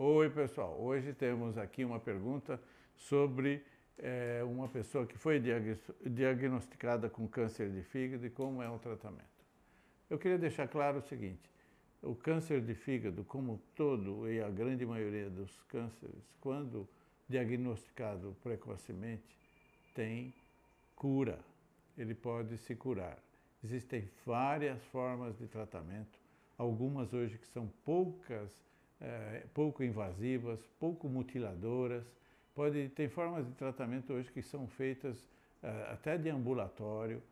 Oi, pessoal. Hoje temos aqui uma pergunta sobre é, uma pessoa que foi diagnosticada com câncer de fígado e como é o tratamento. Eu queria deixar claro o seguinte: o câncer de fígado, como todo e a grande maioria dos cânceres, quando diagnosticado precocemente, tem cura. Ele pode se curar. Existem várias formas de tratamento, algumas hoje que são poucas é, pouco invasivas, pouco mutiladoras. Pode, tem formas de tratamento hoje que são feitas é, até de ambulatório,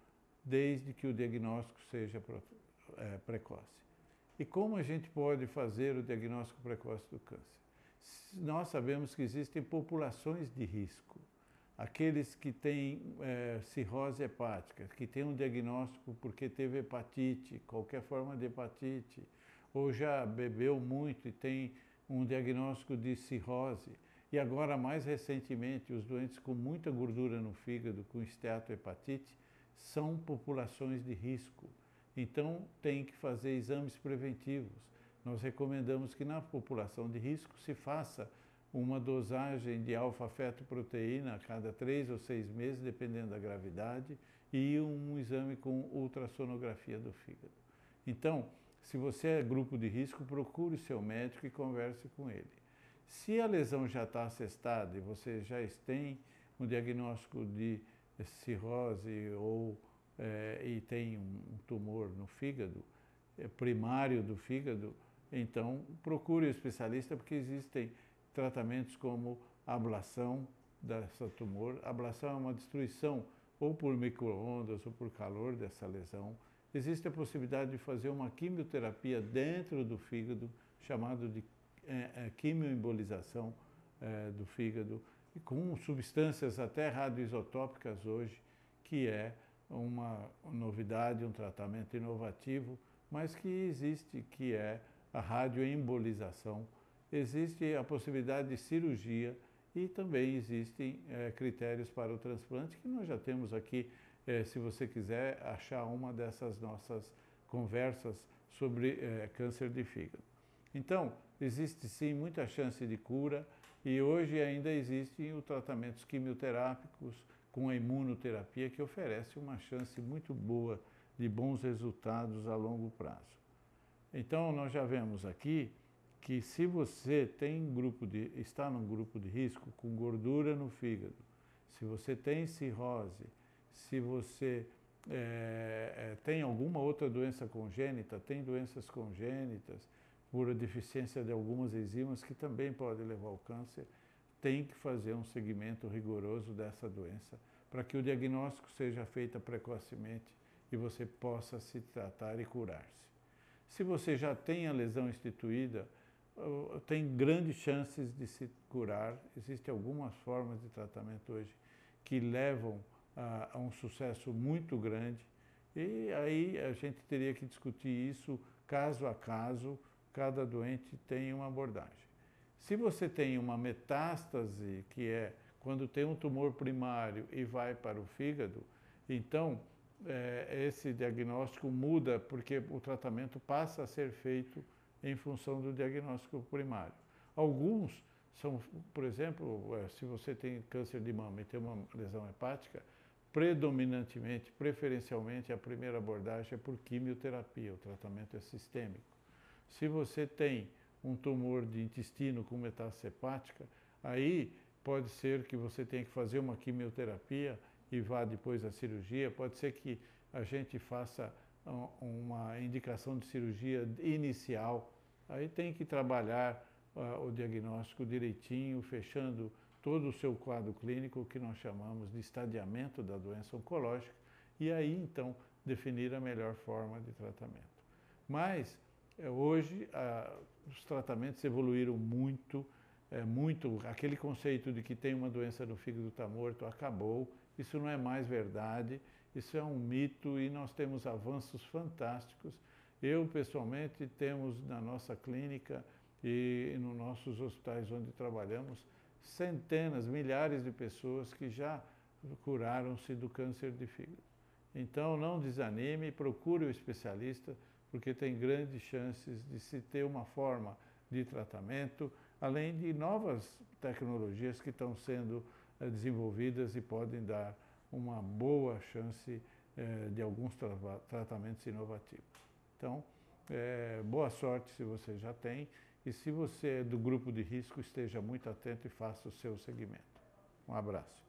desde que o diagnóstico seja é, precoce. E como a gente pode fazer o diagnóstico precoce do câncer? Nós sabemos que existem populações de risco. Aqueles que têm é, cirrose hepática, que têm um diagnóstico porque teve hepatite, qualquer forma de hepatite, ou já bebeu muito e tem um diagnóstico de cirrose. E agora, mais recentemente, os doentes com muita gordura no fígado, com esteatohepatite, são populações de risco. Então, tem que fazer exames preventivos. Nós recomendamos que na população de risco se faça uma dosagem de alfa-fetoproteína a cada três ou seis meses, dependendo da gravidade, e um exame com ultrassonografia do fígado. Então, se você é grupo de risco, procure seu médico e converse com ele. Se a lesão já está acestada e você já tem um diagnóstico de cirrose ou é, e tem um tumor no fígado, é, primário do fígado, então procure o especialista porque existem tratamentos como ablação dessa tumor. Ablação é uma destruição ou por microondas ou por calor dessa lesão existe a possibilidade de fazer uma quimioterapia dentro do fígado, chamado de é, é, quimioembolização é, do fígado, com substâncias até radioisotópicas hoje, que é uma novidade, um tratamento inovativo, mas que existe, que é a radioembolização. Existe a possibilidade de cirurgia e também existem é, critérios para o transplante, que nós já temos aqui é, se você quiser achar uma dessas nossas conversas sobre é, câncer de fígado. Então, existe sim muita chance de cura e hoje ainda existem os tratamentos quimioterápicos com a imunoterapia que oferece uma chance muito boa de bons resultados a longo prazo. Então, nós já vemos aqui que se você tem grupo de, está num grupo de risco com gordura no fígado, se você tem cirrose, se você é, tem alguma outra doença congênita, tem doenças congênitas por deficiência de algumas enzimas que também podem levar ao câncer, tem que fazer um segmento rigoroso dessa doença para que o diagnóstico seja feito precocemente e você possa se tratar e curar-se. Se você já tem a lesão instituída, tem grandes chances de se curar. Existem algumas formas de tratamento hoje que levam a, um sucesso muito grande. E aí a gente teria que discutir isso caso a caso, cada doente tem uma abordagem. Se você tem uma metástase, que é quando tem um tumor primário e vai para o fígado, então é, esse diagnóstico muda porque o tratamento passa a ser feito em função do diagnóstico primário. Alguns são, por exemplo, é, se você tem câncer de mama e tem uma lesão hepática, predominantemente, preferencialmente, a primeira abordagem é por quimioterapia, o tratamento é sistêmico. Se você tem um tumor de intestino com metástase hepática, aí pode ser que você tenha que fazer uma quimioterapia e vá depois à cirurgia, pode ser que a gente faça uma indicação de cirurgia inicial, aí tem que trabalhar uh, o diagnóstico direitinho, fechando todo o seu quadro clínico, que nós chamamos de estadiamento da doença oncológica, e aí então definir a melhor forma de tratamento. Mas eh, hoje os tratamentos evoluíram muito, é, muito. Aquele conceito de que tem uma doença no fígado está morto acabou. Isso não é mais verdade. Isso é um mito e nós temos avanços fantásticos. Eu pessoalmente temos na nossa clínica e nos nossos hospitais onde trabalhamos centenas, milhares de pessoas que já curaram-se do câncer de fígado. Então não desanime, procure o especialista, porque tem grandes chances de se ter uma forma de tratamento além de novas tecnologias que estão sendo eh, desenvolvidas e podem dar uma boa chance eh, de alguns tra tratamentos inovativos. Então, é, boa sorte se você já tem e se você é do grupo de risco, esteja muito atento e faça o seu segmento. Um abraço.